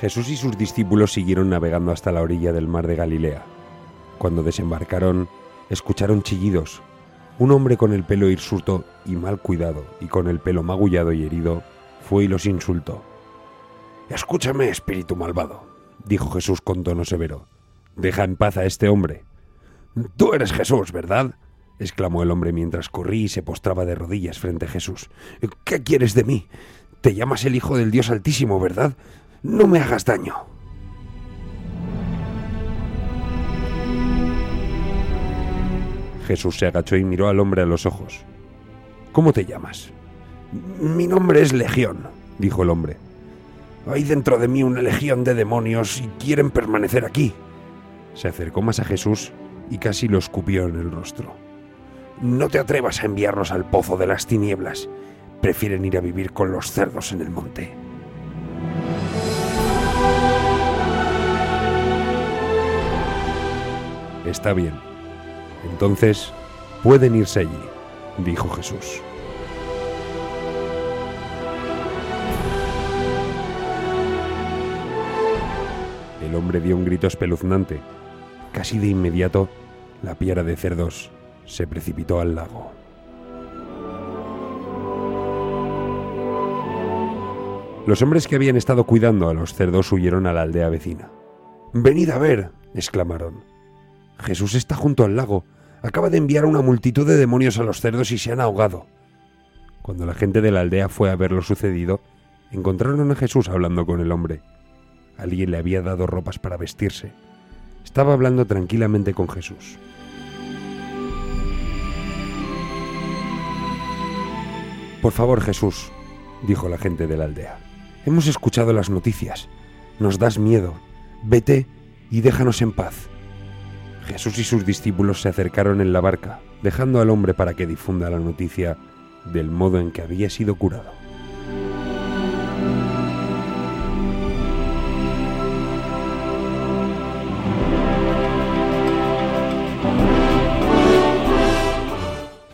Jesús y sus discípulos siguieron navegando hasta la orilla del mar de Galilea. Cuando desembarcaron, escucharon chillidos. Un hombre con el pelo hirsuto y mal cuidado, y con el pelo magullado y herido, fue y los insultó. Escúchame, espíritu malvado, dijo Jesús con tono severo. Deja en paz a este hombre. Tú eres Jesús, ¿verdad? exclamó el hombre mientras corrí y se postraba de rodillas frente a Jesús. ¿Qué quieres de mí? Te llamas el Hijo del Dios Altísimo, ¿verdad? No me hagas daño. Jesús se agachó y miró al hombre a los ojos. ¿Cómo te llamas? Mi nombre es Legión, dijo el hombre. Hay dentro de mí una legión de demonios y quieren permanecer aquí. Se acercó más a Jesús y casi lo escupió en el rostro. No te atrevas a enviarnos al pozo de las tinieblas. Prefieren ir a vivir con los cerdos en el monte. Está bien. Entonces, pueden irse allí, dijo Jesús. El hombre dio un grito espeluznante. Casi de inmediato, la piara de cerdos se precipitó al lago. Los hombres que habían estado cuidando a los cerdos huyeron a la aldea vecina. Venid a ver, exclamaron. Jesús está junto al lago. Acaba de enviar una multitud de demonios a los cerdos y se han ahogado. Cuando la gente de la aldea fue a ver lo sucedido, encontraron a Jesús hablando con el hombre. Alguien le había dado ropas para vestirse. Estaba hablando tranquilamente con Jesús. Por favor, Jesús, dijo la gente de la aldea. Hemos escuchado las noticias. Nos das miedo. Vete y déjanos en paz. Jesús y sus discípulos se acercaron en la barca, dejando al hombre para que difunda la noticia del modo en que había sido curado.